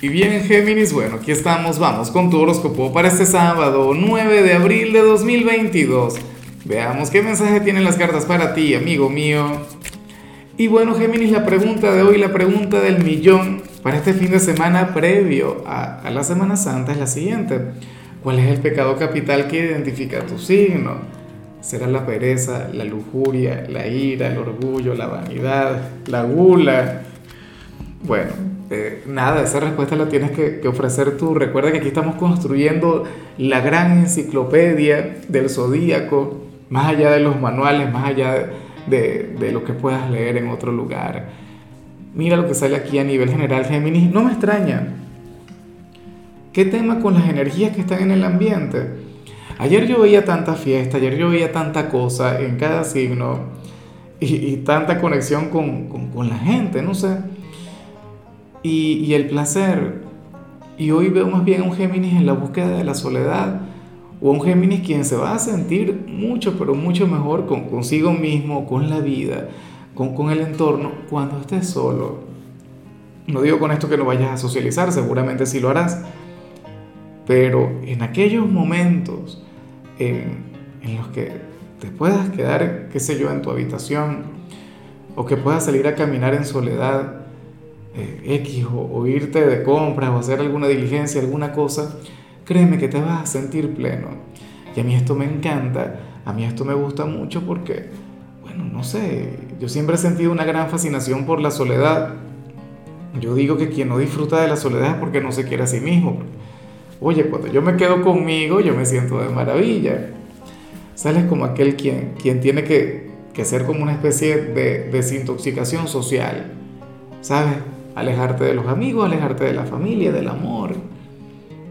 Y bien, Géminis, bueno, aquí estamos, vamos con tu horóscopo para este sábado, 9 de abril de 2022. Veamos qué mensaje tienen las cartas para ti, amigo mío. Y bueno, Géminis, la pregunta de hoy, la pregunta del millón para este fin de semana previo a, a la Semana Santa es la siguiente. ¿Cuál es el pecado capital que identifica tu signo? ¿Será la pereza, la lujuria, la ira, el orgullo, la vanidad, la gula? Bueno, eh, nada, esa respuesta la tienes que, ofrecer tú. Recuerda que aquí estamos construyendo la gran enciclopedia del zodíaco, más allá de los manuales, más allá de, lo que puedas leer en otro lugar. Mira lo que sale aquí a nivel general, Géminis. No me extraña. ¿Qué tema con las energías que están en el ambiente? Ayer yo veía tanta fiesta, ayer yo veía tanta cosa en cada signo y, tanta conexión con, con, con la gente, no sé y, el placer. Y hoy veo más bien a un Géminis en la búsqueda de la soledad, o a un Géminis quien se va a sentir mucho, pero mucho mejor con, consigo mismo, con la vida, con, con el entorno, cuando estés solo. No digo con esto que no vayas a socializar, seguramente sí lo harás, pero en aquellos momentos en, en los que te puedas quedar, qué sé yo, en tu habitación, o que puedas salir a caminar en soledad, eh, X o, irte de compras o hacer alguna diligencia, alguna cosa, créeme que te vas a sentir pleno. Y a mí esto me encanta, a mí esto me gusta mucho porque, bueno, no sé, yo siempre he sentido una gran fascinación por la soledad. Yo digo que quien no disfruta de la soledad es porque no se quiere a sí mismo. Oye, cuando yo me quedo conmigo, yo me siento de maravilla. Sales como aquel quien, quien tiene que, que ser como una especie de desintoxicación social. ¿Sabes? Alejarte de los amigos, alejarte de la familia, del amor,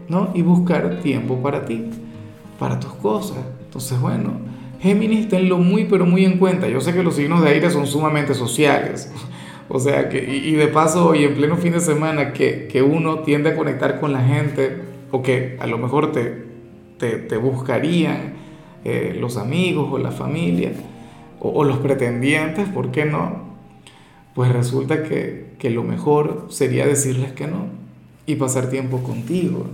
¿no? Y buscar tiempo para ti, para tus cosas. Entonces, bueno, Géminis, tenlo muy, pero muy en cuenta. Yo sé que los signos de aire son sumamente sociales. O sea, que, y, de paso, hoy en pleno fin de semana, que, que, uno tiende a conectar con la gente, o que a lo mejor te, te, buscarían eh, los amigos o la familia, o, o los pretendientes, ¿por qué no? pues resulta que, lo mejor sería decirles que no y pasar tiempo contigo.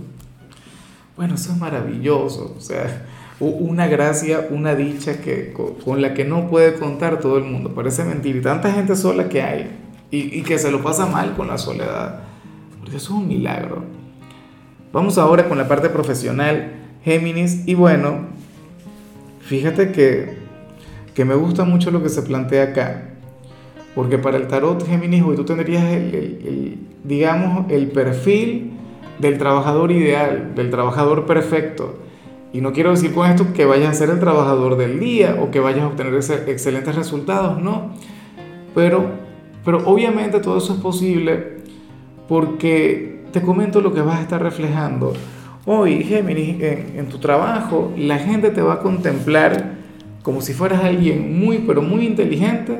Bueno, eso es maravilloso, o sea, una gracia, una dicha que, con, la que no puede contar todo el mundo. Parece mentir, y tanta gente sola que hay y, y que se lo pasa mal con la soledad, porque eso es un milagro. Vamos ahora con la parte profesional, Géminis, y bueno, fíjate que, que me gusta mucho lo que se plantea acá. Porque para el tarot Géminis hoy tú tendrías el, digamos, el perfil del trabajador ideal, del trabajador perfecto. Y no quiero decir con esto que vayas a ser el trabajador del día o que vayas a obtener excelentes resultados, no. Pero, pero obviamente todo eso es posible porque te comento lo que vas a estar reflejando. Hoy, Géminis, en, en tu trabajo, la gente te va a contemplar como si fueras alguien muy, pero muy inteligente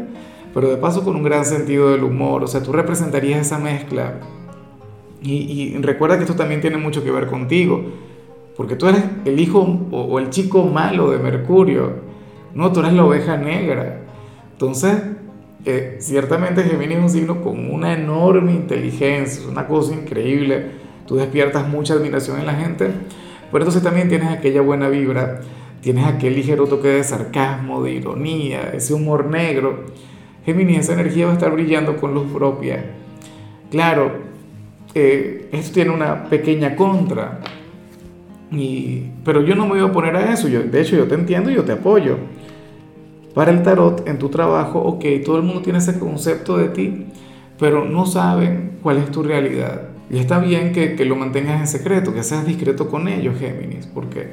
pero de paso con un gran sentido del humor, o sea, tú representarías esa mezcla. Y, recuerda que esto también tiene mucho que ver contigo, porque tú eres el hijo o, el chico malo de Mercurio, no, tú eres la oveja negra. Entonces, eh, ciertamente Géminis es un signo con una enorme inteligencia, es una cosa increíble, tú despiertas mucha admiración en la gente, pero entonces también tienes aquella buena vibra, tienes aquel ligero toque de sarcasmo, de ironía, ese humor negro Géminis, esa energía va a estar brillando con luz propia. Claro, eh, esto tiene una pequeña contra, y, pero yo no me voy a oponer a eso. Yo, de hecho, yo te entiendo y yo te apoyo. Para el tarot, en tu trabajo, ok, todo el mundo tiene ese concepto de ti, pero no saben cuál es tu realidad. Y está bien que, que lo mantengas en secreto, que seas discreto con ellos, Géminis, porque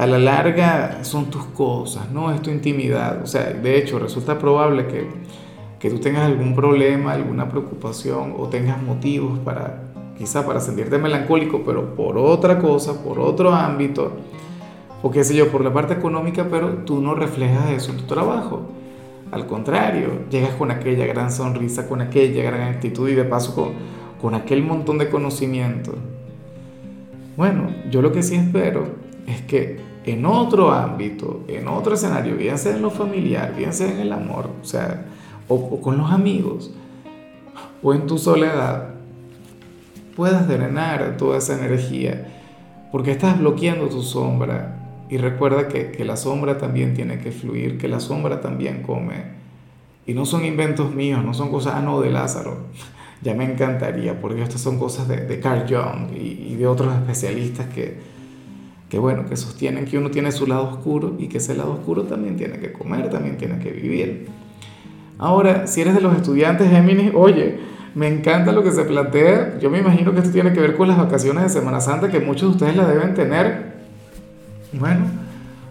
a la larga son tus cosas, no es tu intimidad. O sea, de hecho, resulta probable que, que tú tengas algún problema, alguna preocupación o tengas motivos para, quizá para sentirte melancólico, pero por otra cosa, por otro ámbito, o qué sé yo, por la parte económica, pero tú no reflejas eso en tu trabajo. Al contrario, llegas con aquella gran sonrisa, con aquella gran actitud y de paso con, con aquel montón de conocimiento. Bueno, yo lo que sí espero es que en otro ámbito, en otro escenario, bien sea en lo familiar, bien sea en el amor, o sea, o, con los amigos, o en tu soledad, puedas drenar toda esa energía, porque estás bloqueando tu sombra. Y recuerda que, la sombra también tiene que fluir, que la sombra también come. Y no son inventos míos, no son cosas, ah, de Lázaro. Ya me encantaría, porque estas son cosas de, Carl Jung y, de otros especialistas que, que, bueno, que sostienen que uno tiene su lado oscuro y que ese lado oscuro también tiene que comer, también tiene que vivir. Ahora, si eres de los estudiantes Géminis, oye, me encanta lo que se plantea. Yo me imagino que esto tiene que ver con las vacaciones de Semana Santa, que muchos de ustedes la deben tener. Bueno,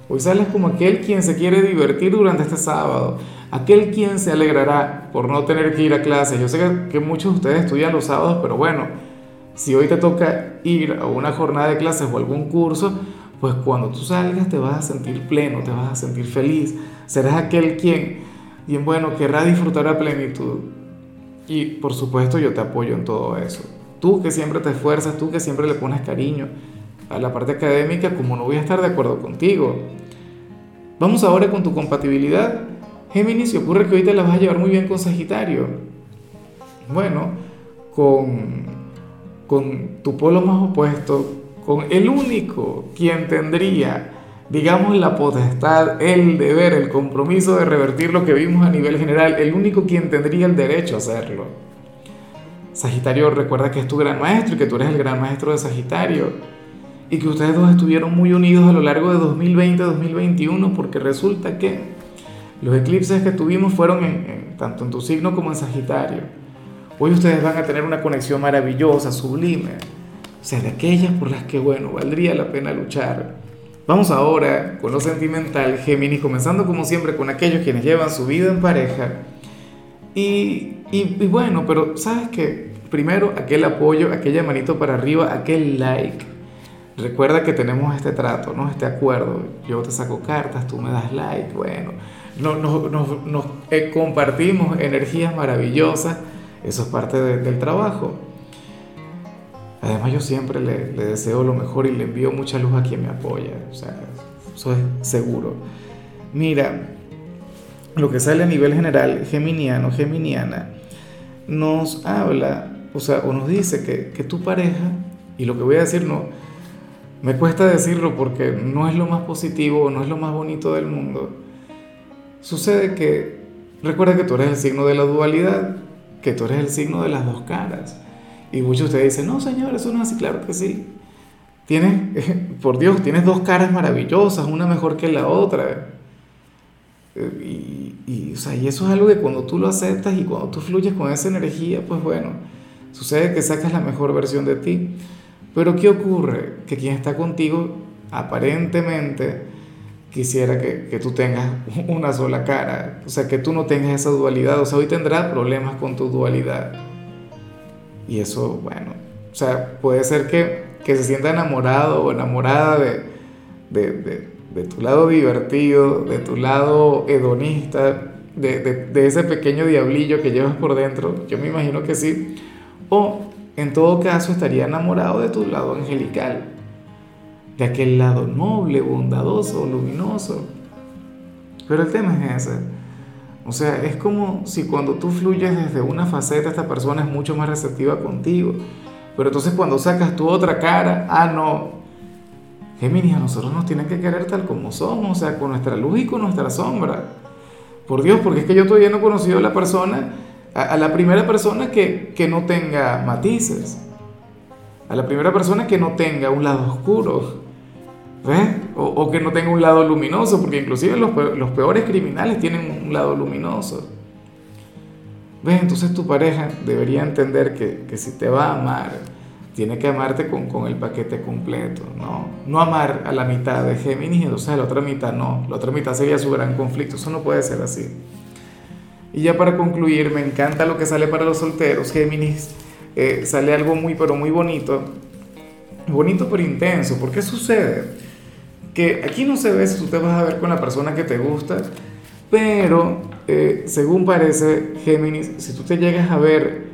hoy sales como aquel quien se quiere divertir durante este sábado aquel quien se alegrará por no tener que ir a clase. Yo sé que, muchos de ustedes estudian los sábados, pero bueno, si hoy te toca ir a una jornada de clases o algún curso, pues cuando tú salgas te vas a sentir pleno, te vas a sentir feliz. Serás aquel quien, bien bueno, querrá disfrutar a plenitud. Y por supuesto yo te apoyo en todo eso. Tú que siempre te esfuerzas, tú que siempre le pones cariño a la parte académica, como no voy a estar de acuerdo contigo. Vamos ahora con tu compatibilidad. Géminis, y ocurre que hoy te la vas a llevar muy bien con Sagitario. Bueno, con, con tu polo más opuesto, con el único quien tendría, digamos, la potestad, el deber, el compromiso de revertir lo que vimos a nivel general, el único quien tendría el derecho a hacerlo. Sagitario recuerda que es tu gran maestro y que tú eres el gran maestro de Sagitario y que ustedes dos estuvieron muy unidos a lo largo de 2020-2021 porque resulta que los eclipses que tuvimos fueron tanto en tu signo como en Sagitario. Hoy ustedes van a tener una conexión maravillosa, sublime. O sea, de aquellas por las que, bueno, valdría la pena luchar. Vamos ahora con lo sentimental, Géminis, comenzando como siempre con aquellos quienes llevan su vida en pareja. Y, y, bueno, pero sabes que primero aquel apoyo, aquella manito para arriba, aquel like. Recuerda que tenemos este trato, ¿no? Este acuerdo. Yo te saco cartas, tú me das like, bueno nos, eh, compartimos energías maravillosas, eso es parte del trabajo. Además yo siempre le, deseo lo mejor y le envío mucha luz a quien me apoya, o sea, eso es seguro. Mira, lo que sale a nivel general, geminiano, geminiana, nos habla, o sea, o nos dice que, que tu pareja, y lo que voy a decir no, me cuesta decirlo porque no es lo más positivo, no es lo más bonito del mundo, Sucede que, recuerda que tú eres el signo de la dualidad, que tú eres el signo de las dos caras. Y muchos de ustedes dicen, no, señor, eso no es así, claro que sí. Tienes, por Dios, tienes dos caras maravillosas, una mejor que la otra. Y, y, o sea, y eso es algo que cuando tú lo aceptas y cuando tú fluyes con esa energía, pues bueno, sucede que sacas la mejor versión de ti. Pero ¿qué ocurre? Que quien está contigo aparentemente quisiera que, que, tú tengas una sola cara, o sea, que tú no tengas esa dualidad, o sea, hoy tendrás problemas con tu dualidad. Y eso, bueno, o sea, puede ser que, que se sienta enamorado o enamorada de, de, de, de, tu lado divertido, de tu lado hedonista, de ese pequeño diablillo que llevas por dentro, yo me imagino que sí, o en todo caso estaría enamorado de tu lado angelical de aquel lado noble, bondadoso, luminoso. Pero el tema es ese. O sea, es como si cuando tú fluyes desde una faceta, esta persona es mucho más receptiva contigo. Pero entonces cuando sacas tu otra cara, ah, no. Géminis, a nosotros nos tienen que querer tal como somos, o sea, con nuestra luz y con nuestra sombra. Por Dios, porque es que yo todavía no he conocido a la persona, a, la primera persona que, que no tenga matices, a la primera persona que no tenga un lado oscuro, o, que no tenga un lado luminoso, porque inclusive los, los peores criminales tienen un lado luminoso. ¿Ves? Entonces tu pareja debería entender que, que, si te va a amar, tiene que amarte con, con, el paquete completo, ¿no? No amar a la mitad de Géminis entonces a la otra mitad no. La otra mitad sería su gran conflicto. Eso no puede ser así. Y ya para concluir, me encanta lo que sale para los solteros. Géminis eh, sale algo muy, pero muy bonito. Bonito pero intenso. ¿Por qué sucede? Que aquí no se ve si tú te vas a ver con la persona que te gusta, pero eh, según parece, Géminis, si tú te llegas a ver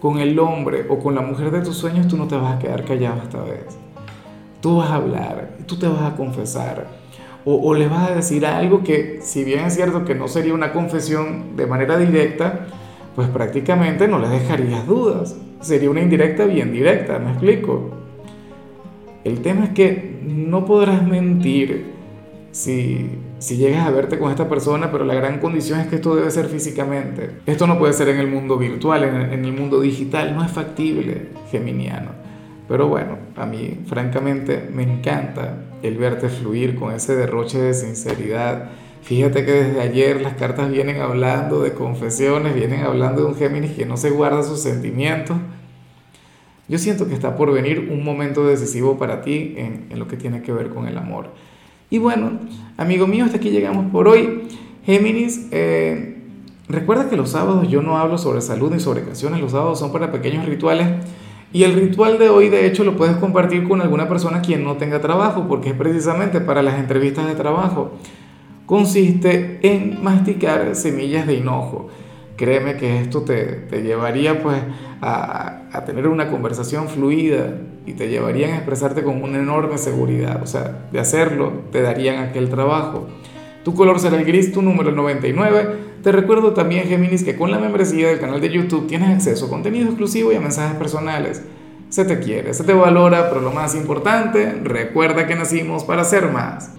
con el hombre o con la mujer de tus sueños, tú no te vas a quedar callado esta vez. Tú vas a hablar, tú te vas a confesar, o, o le vas a decir algo que, si bien es cierto que no sería una confesión de manera directa, pues prácticamente no le dejarías dudas. sería una indirecta bien directa, me explico. El tema es que no podrás mentir si, si llegas a verte con esta persona, pero la gran condición es que esto debe ser físicamente. Esto no puede ser en el mundo virtual, en el, en el mundo digital, no es factible, geminiano. Pero bueno, a mí francamente me encanta el verte fluir con ese derroche de sinceridad. Fíjate que desde ayer las cartas vienen hablando de confesiones, vienen hablando de un Géminis que no se guarda sus sentimientos. Yo siento que está por venir un momento decisivo para ti en, lo que tiene que ver con el amor. Y bueno, amigo mío, hasta aquí llegamos por hoy. Géminis, eh, recuerda que los sábados yo no hablo sobre salud ni sobre canciones, los sábados son para pequeños rituales. Y el ritual de hoy, de hecho, lo puedes compartir con alguna persona quien no tenga trabajo, porque es precisamente para las entrevistas de trabajo. Consiste en masticar semillas de hinojo. Créeme que esto te, te llevaría pues a, a, tener una conversación fluida y te llevarían a expresarte con una enorme seguridad. O sea, de hacerlo te darían aquel trabajo. Tu color será el gris, tu número el 99. Te recuerdo también, Géminis, que con la membresía del canal de YouTube tienes acceso a contenido exclusivo y a mensajes personales. Se te quiere, se te valora, pero lo más importante, recuerda que nacimos para ser más.